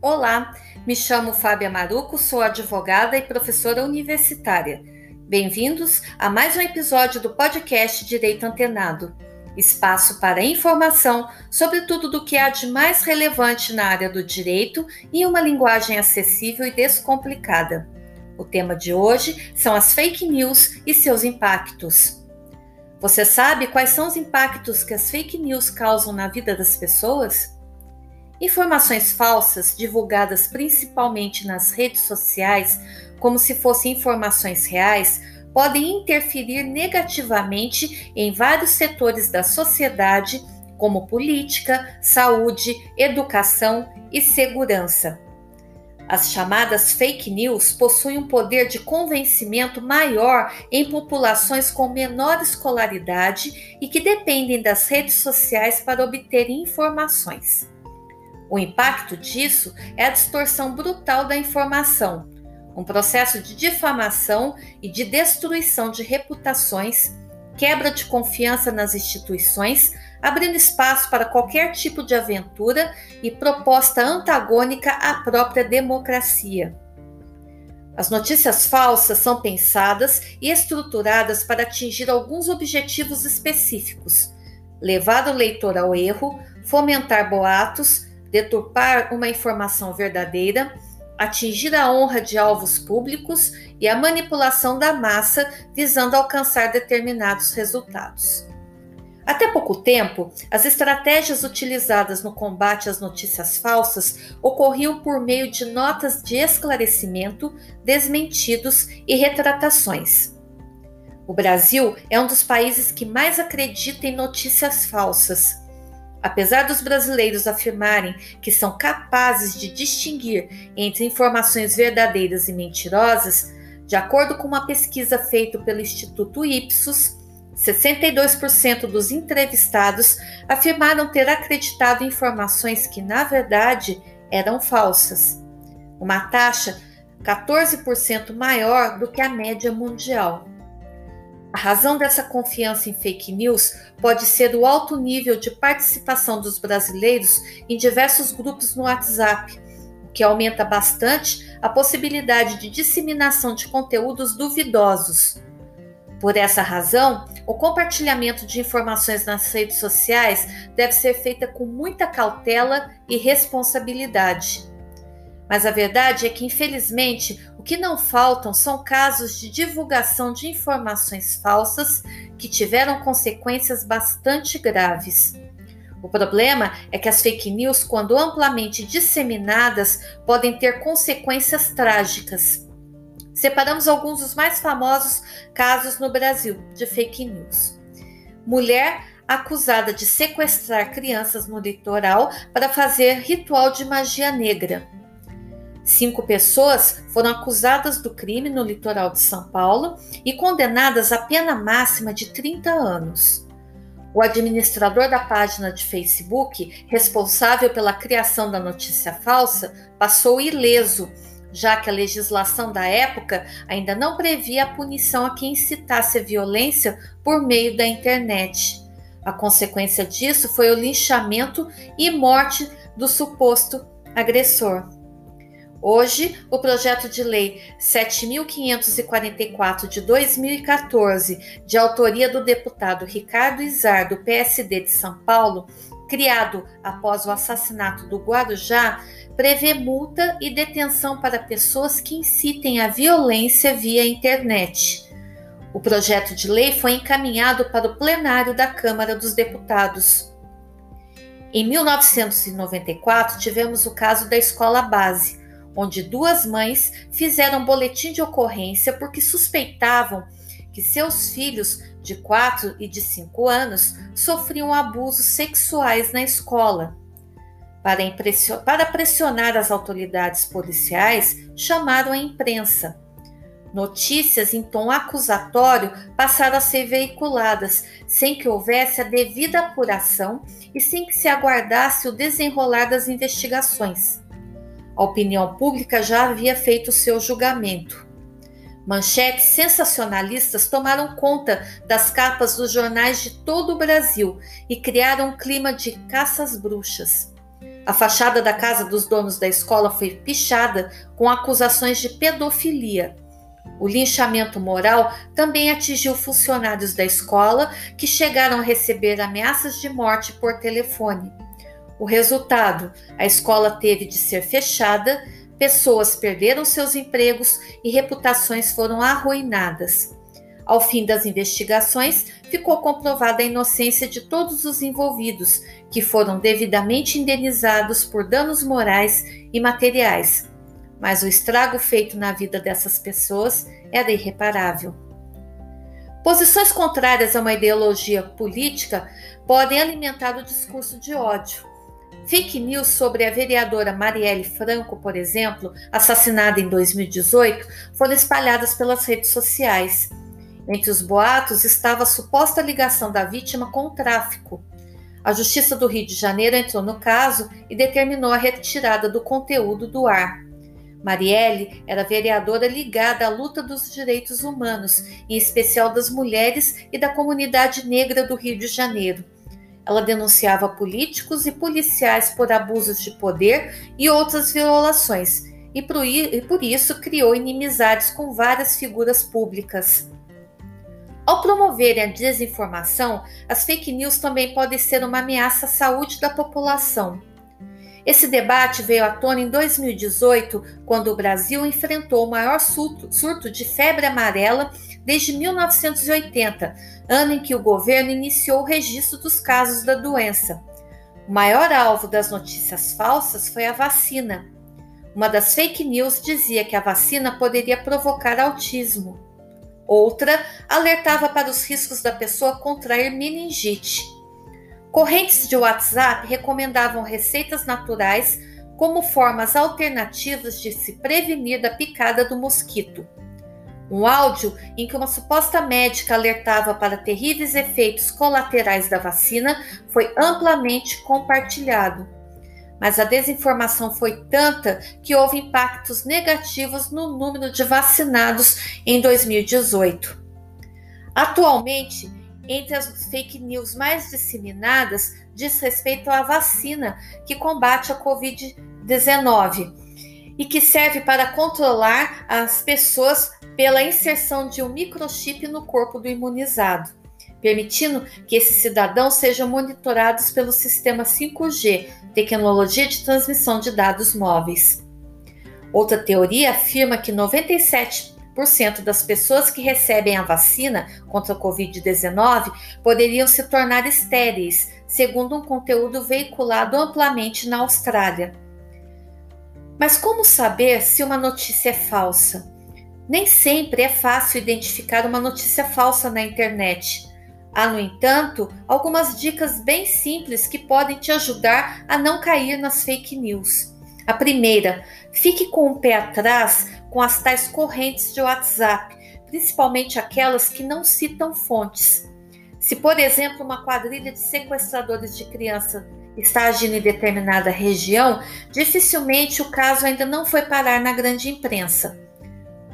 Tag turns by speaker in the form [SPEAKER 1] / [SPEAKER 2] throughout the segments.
[SPEAKER 1] Olá, me chamo Fábia Maruco, sou advogada e professora universitária. Bem-vindos a mais um episódio do podcast Direito Antenado, espaço para informação sobre tudo do que há de mais relevante na área do direito em uma linguagem acessível e descomplicada. O tema de hoje são as fake news e seus impactos. Você sabe quais são os impactos que as fake news causam na vida das pessoas? Informações falsas, divulgadas principalmente nas redes sociais, como se fossem informações reais, podem interferir negativamente em vários setores da sociedade, como política, saúde, educação e segurança. As chamadas fake news possuem um poder de convencimento maior em populações com menor escolaridade e que dependem das redes sociais para obter informações. O impacto disso é a distorção brutal da informação, um processo de difamação e de destruição de reputações, quebra de confiança nas instituições, abrindo espaço para qualquer tipo de aventura e proposta antagônica à própria democracia. As notícias falsas são pensadas e estruturadas para atingir alguns objetivos específicos: levar o leitor ao erro, fomentar boatos, deturpar uma informação verdadeira, atingir a honra de alvos públicos e a manipulação da massa visando alcançar determinados resultados. Até pouco tempo, as estratégias utilizadas no combate às notícias falsas ocorriam por meio de notas de esclarecimento, desmentidos e retratações. O Brasil é um dos países que mais acredita em notícias falsas Apesar dos brasileiros afirmarem que são capazes de distinguir entre informações verdadeiras e mentirosas, de acordo com uma pesquisa feita pelo Instituto Ipsos, 62% dos entrevistados afirmaram ter acreditado em informações que, na verdade, eram falsas. Uma taxa 14% maior do que a média mundial. A razão dessa confiança em fake news pode ser o alto nível de participação dos brasileiros em diversos grupos no WhatsApp, o que aumenta bastante a possibilidade de disseminação de conteúdos duvidosos. Por essa razão, o compartilhamento de informações nas redes sociais deve ser feita com muita cautela e responsabilidade. Mas a verdade é que, infelizmente, o que não faltam são casos de divulgação de informações falsas que tiveram consequências bastante graves. O problema é que as fake news, quando amplamente disseminadas, podem ter consequências trágicas. Separamos alguns dos mais famosos casos no Brasil de fake news. Mulher acusada de sequestrar crianças no litoral para fazer ritual de magia negra. Cinco pessoas foram acusadas do crime no litoral de São Paulo e condenadas à pena máxima de 30 anos. O administrador da página de Facebook, responsável pela criação da notícia falsa, passou ileso, já que a legislação da época ainda não previa a punição a quem incitasse a violência por meio da internet. A consequência disso foi o linchamento e morte do suposto agressor. Hoje, o projeto de lei 7544 de 2014, de autoria do deputado Ricardo Izar, do PSD de São Paulo, criado após o assassinato do Guarujá, prevê multa e detenção para pessoas que incitem a violência via internet. O projeto de lei foi encaminhado para o plenário da Câmara dos Deputados. Em 1994, tivemos o caso da escola base, onde duas mães fizeram boletim de ocorrência porque suspeitavam que seus filhos de 4 e de 5 anos sofriam abusos sexuais na escola. Para, para pressionar as autoridades policiais, chamaram a imprensa. Notícias em tom acusatório passaram a ser veiculadas, sem que houvesse a devida apuração e sem que se aguardasse o desenrolar das investigações. A opinião pública já havia feito seu julgamento. Manchetes sensacionalistas tomaram conta das capas dos jornais de todo o Brasil e criaram um clima de caças bruxas. A fachada da casa dos donos da escola foi pichada com acusações de pedofilia. O linchamento moral também atingiu funcionários da escola que chegaram a receber ameaças de morte por telefone. O resultado: a escola teve de ser fechada, pessoas perderam seus empregos e reputações foram arruinadas. Ao fim das investigações, ficou comprovada a inocência de todos os envolvidos, que foram devidamente indenizados por danos morais e materiais. Mas o estrago feito na vida dessas pessoas era irreparável. Posições contrárias a uma ideologia política podem alimentar o discurso de ódio. Fake news sobre a vereadora Marielle Franco, por exemplo, assassinada em 2018, foram espalhadas pelas redes sociais. Entre os boatos estava a suposta ligação da vítima com o tráfico. A Justiça do Rio de Janeiro entrou no caso e determinou a retirada do conteúdo do ar. Marielle era vereadora ligada à luta dos direitos humanos, em especial das mulheres e da comunidade negra do Rio de Janeiro. Ela denunciava políticos e policiais por abusos de poder e outras violações, e por isso criou inimizades com várias figuras públicas. Ao promoverem a desinformação, as fake news também podem ser uma ameaça à saúde da população. Esse debate veio à tona em 2018, quando o Brasil enfrentou o maior surto, de febre amarela desde 1980, ano em que o governo iniciou o registro dos casos da doença. O maior alvo das notícias falsas foi a vacina. Uma das fake news dizia que a vacina poderia provocar autismo. Outra alertava para os riscos da pessoa contrair meningite. Correntes de WhatsApp recomendavam receitas naturais como formas alternativas de se prevenir da picada do mosquito. Um áudio em que uma suposta médica alertava para terríveis efeitos colaterais da vacina foi amplamente compartilhado mas a desinformação foi tanta que houve impactos negativos no número de vacinados em 2018. Atualmente, entre as fake news mais disseminadas, diz respeito à vacina que combate a Covid-19 e que serve para controlar as pessoas pela inserção de um microchip no corpo do imunizado permitindo que esses cidadãos sejam monitorados pelo sistema 5G, tecnologia de transmissão de dados móveis. Outra teoria afirma que 97% das pessoas que recebem a vacina contra a Covid-19 poderiam se tornar estéreis, segundo um conteúdo veiculado amplamente na Austrália. Mas como saber se uma notícia é falsa? Nem sempre é fácil identificar uma notícia falsa na internet. Há, no entanto, algumas dicas bem simples que podem te ajudar a não cair nas fake news. A primeira, fique com o pé atrás com as tais correntes de WhatsApp, principalmente aquelas que não citam fontes. Se, por exemplo, uma quadrilha de sequestradores de criança está agindo em determinada região, dificilmente o caso ainda não foi parar na grande imprensa.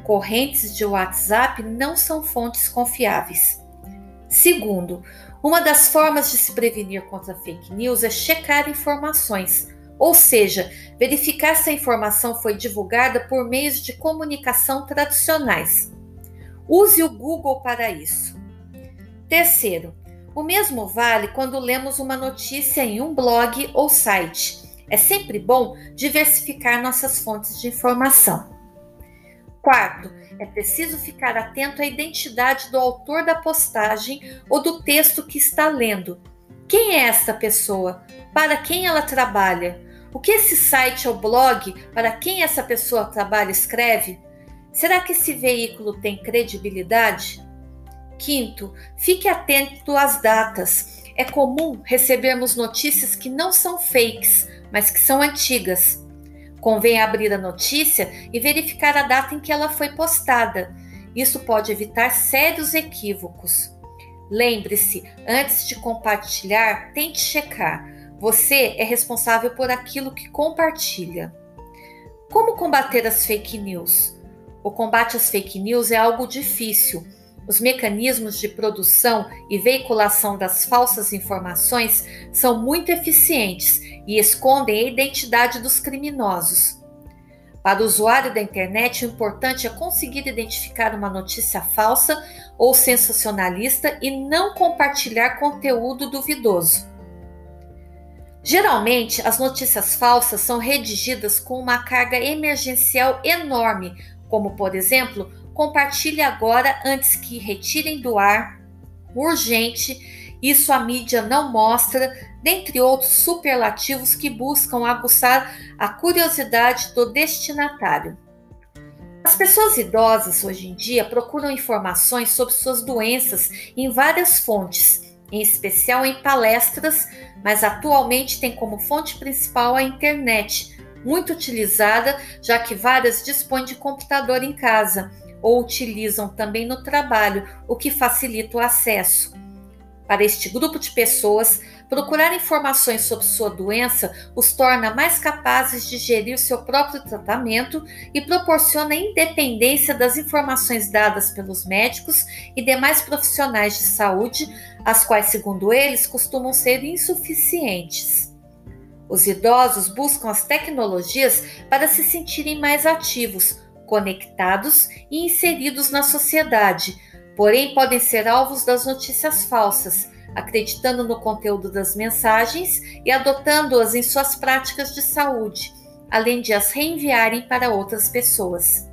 [SPEAKER 1] Correntes de WhatsApp não são fontes confiáveis. Segundo, uma das formas de se prevenir contra fake news é checar informações, ou seja, verificar se a informação foi divulgada por meios de comunicação tradicionais. Use o Google para isso. Terceiro, o mesmo vale quando lemos uma notícia em um blog ou site. É sempre bom diversificar nossas fontes de informação. Quarto, é preciso ficar atento à identidade do autor da postagem ou do texto que está lendo. Quem é esta pessoa? Para quem ela trabalha? O que esse site ou blog, para quem essa pessoa trabalha, escreve? Será que esse veículo tem credibilidade? Quinto, fique atento às datas. É comum recebermos notícias que não são fakes, mas que são antigas. Convém abrir a notícia e verificar a data em que ela foi postada. Isso pode evitar sérios equívocos. Lembre-se, antes de compartilhar, tente checar. Você é responsável por aquilo que compartilha. Como combater as fake news? O combate às fake news é algo difícil. Os mecanismos de produção e veiculação das falsas informações são muito eficientes e escondem a identidade dos criminosos. Para o usuário da internet, o importante é conseguir identificar uma notícia falsa ou sensacionalista e não compartilhar conteúdo duvidoso. Geralmente, as notícias falsas são redigidas com uma carga emergencial enorme, como, por exemplo, compartilhe agora antes que retirem do ar, urgente, isso a mídia não mostra, dentre outros superlativos que buscam aguçar a curiosidade do destinatário. As pessoas idosas hoje em dia procuram informações sobre suas doenças em várias fontes, em especial em palestras, mas atualmente tem como fonte principal a internet, muito utilizada, já que várias dispõem de computador em casa ou utilizam também no trabalho, o que facilita o acesso. Para este grupo de pessoas, procurar informações sobre sua doença os torna mais capazes de gerir seu próprio tratamento e proporciona independência das informações dadas pelos médicos e demais profissionais de saúde, as quais, segundo eles, costumam ser insuficientes. Os idosos buscam as tecnologias para se sentirem mais ativos, conectados e inseridos na sociedade, porém podem ser alvos das notícias falsas, acreditando no conteúdo das mensagens e adotando-as em suas práticas de saúde, além de as reenviarem para outras pessoas.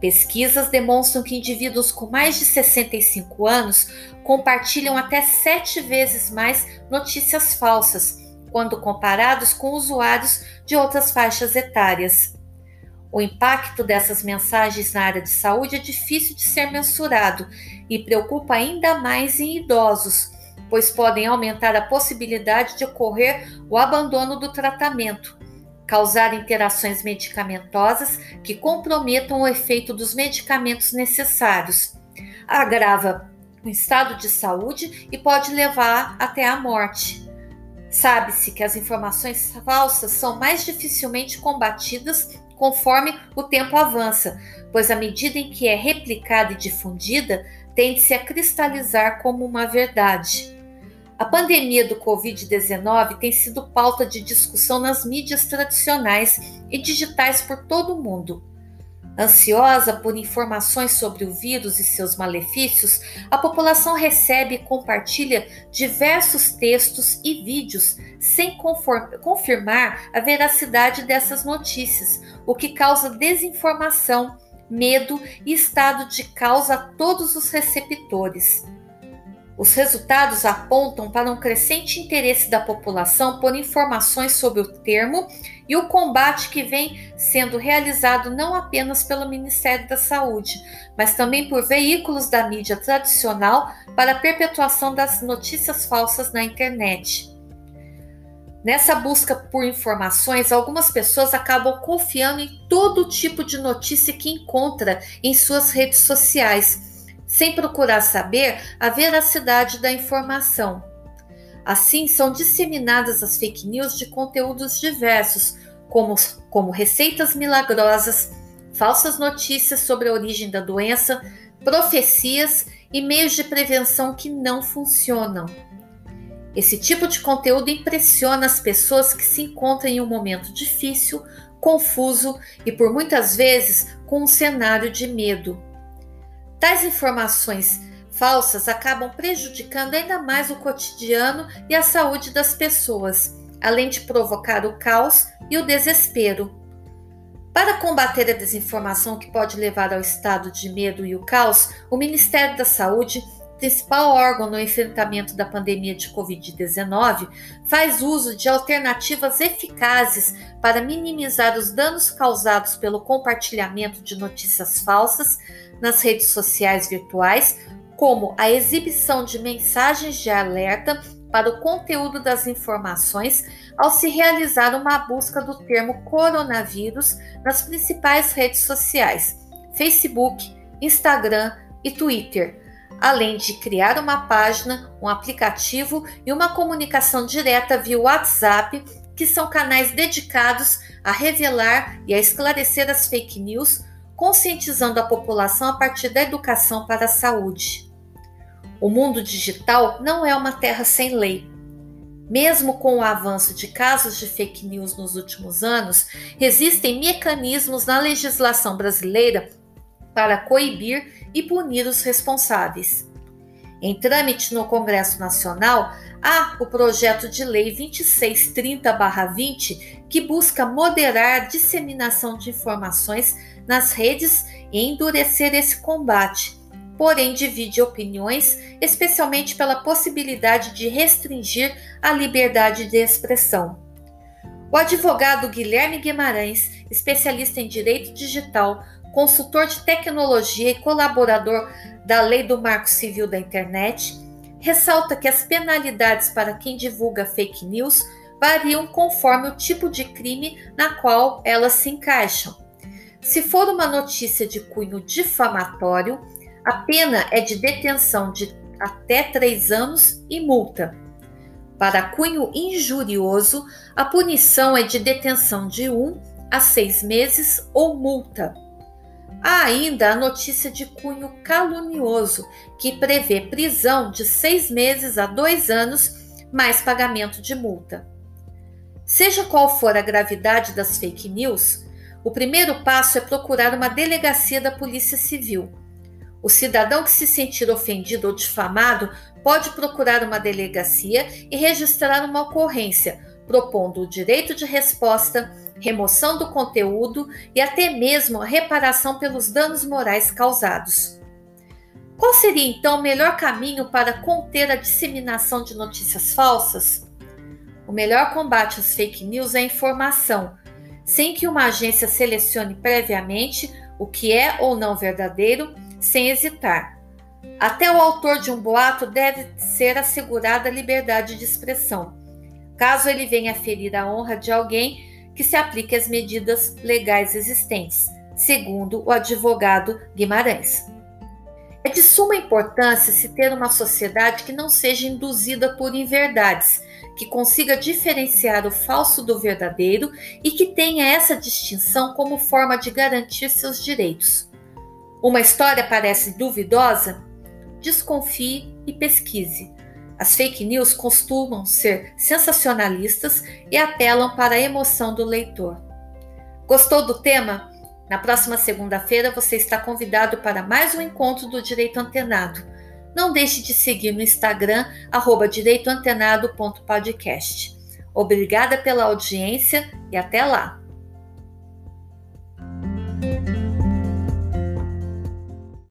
[SPEAKER 1] Pesquisas demonstram que indivíduos com mais de 65 anos compartilham até sete vezes mais notícias falsas quando comparados com usuários de outras faixas etárias. O impacto dessas mensagens na área de saúde é difícil de ser mensurado e preocupa ainda mais em idosos, pois podem aumentar a possibilidade de ocorrer o abandono do tratamento, causar interações medicamentosas que comprometam o efeito dos medicamentos necessários, agrava o estado de saúde e pode levar até a morte. Sabe-se que as informações falsas são mais dificilmente combatidas conforme o tempo avança, pois à medida em que é replicada e difundida, tende-se a cristalizar como uma verdade. A pandemia do Covid-19 tem sido pauta de discussão nas mídias tradicionais e digitais por todo o mundo. Ansiosa por informações sobre o vírus e seus malefícios, a população recebe e compartilha diversos textos e vídeos sem confirmar a veracidade dessas notícias, o que causa desinformação, medo e estado de caos a todos os receptores. Os resultados apontam para um crescente interesse da população por informações sobre o termo e o combate que vem sendo realizado não apenas pelo Ministério da Saúde, mas também por veículos da mídia tradicional para a perpetuação das notícias falsas na internet. Nessa busca por informações, algumas pessoas acabam confiando em todo tipo de notícia que encontra em suas redes sociais sem procurar saber a veracidade da informação. Assim, são disseminadas as fake news de conteúdos diversos, como, como receitas milagrosas, falsas notícias sobre a origem da doença, profecias e meios de prevenção que não funcionam. Esse tipo de conteúdo impressiona as pessoas que se encontram em um momento difícil, confuso e por muitas vezes com um cenário de medo. Tais informações falsas acabam prejudicando ainda mais o cotidiano e a saúde das pessoas, além de provocar o caos e o desespero. Para combater a desinformação que pode levar ao estado de medo e o caos, o Ministério da Saúde, principal órgão no enfrentamento da pandemia de Covid-19, faz uso de alternativas eficazes para minimizar os danos causados pelo compartilhamento de notícias falsas nas redes sociais virtuais, como a exibição de mensagens de alerta para o conteúdo das informações ao se realizar uma busca do termo coronavírus nas principais redes sociais, Facebook, Instagram e Twitter, além de criar uma página, um aplicativo e uma comunicação direta via WhatsApp, que são canais dedicados a revelar e a esclarecer as fake news conscientizando a população a partir da educação para a saúde. O mundo digital não é uma terra sem lei. Mesmo com o avanço de casos de fake news nos últimos anos, existem mecanismos na legislação brasileira para coibir e punir os responsáveis. Em trâmite no Congresso Nacional, há o projeto de lei 2630-20, que busca moderar a disseminação de informações nas redes e endurecer esse combate, porém divide opiniões, especialmente pela possibilidade de restringir a liberdade de expressão. O advogado Guilherme Guimarães, especialista em direito digital, consultor de tecnologia e colaborador da Lei do Marco Civil da Internet, ressalta que as penalidades para quem divulga fake news variam conforme o tipo de crime na qual elas se encaixam. Se for uma notícia de cunho difamatório, a pena é de detenção de até três anos e multa. Para cunho injurioso, a punição é de detenção de um a seis meses ou multa. Há ainda a notícia de cunho calunioso, que prevê prisão de seis meses a dois anos, mais pagamento de multa. Seja qual for a gravidade das fake news, o primeiro passo é procurar uma delegacia da Polícia Civil. O cidadão que se sentir ofendido ou difamado pode procurar uma delegacia e registrar uma ocorrência, propondo o direito de resposta remoção do conteúdo e até mesmo a reparação pelos danos morais causados. Qual seria então o melhor caminho para conter a disseminação de notícias falsas? O melhor combate às fake news é a informação, sem que uma agência selecione previamente o que é ou não verdadeiro, sem hesitar. Até o autor de um boato deve ser assegurada a liberdade de expressão. Caso ele venha ferir a honra de alguém, que se aplique às medidas legais existentes, segundo o advogado Guimarães. É de suma importância se ter uma sociedade que não seja induzida por inverdades, que consiga diferenciar o falso do verdadeiro e que tenha essa distinção como forma de garantir seus direitos. Uma história parece duvidosa? Desconfie e pesquise. As fake news costumam ser sensacionalistas e apelam para a emoção do leitor. Gostou do tema? Na próxima segunda-feira você está convidado para mais um encontro do Direito Antenado. Não deixe de seguir no Instagram direitoantenado.podcast. Obrigada pela audiência e até lá!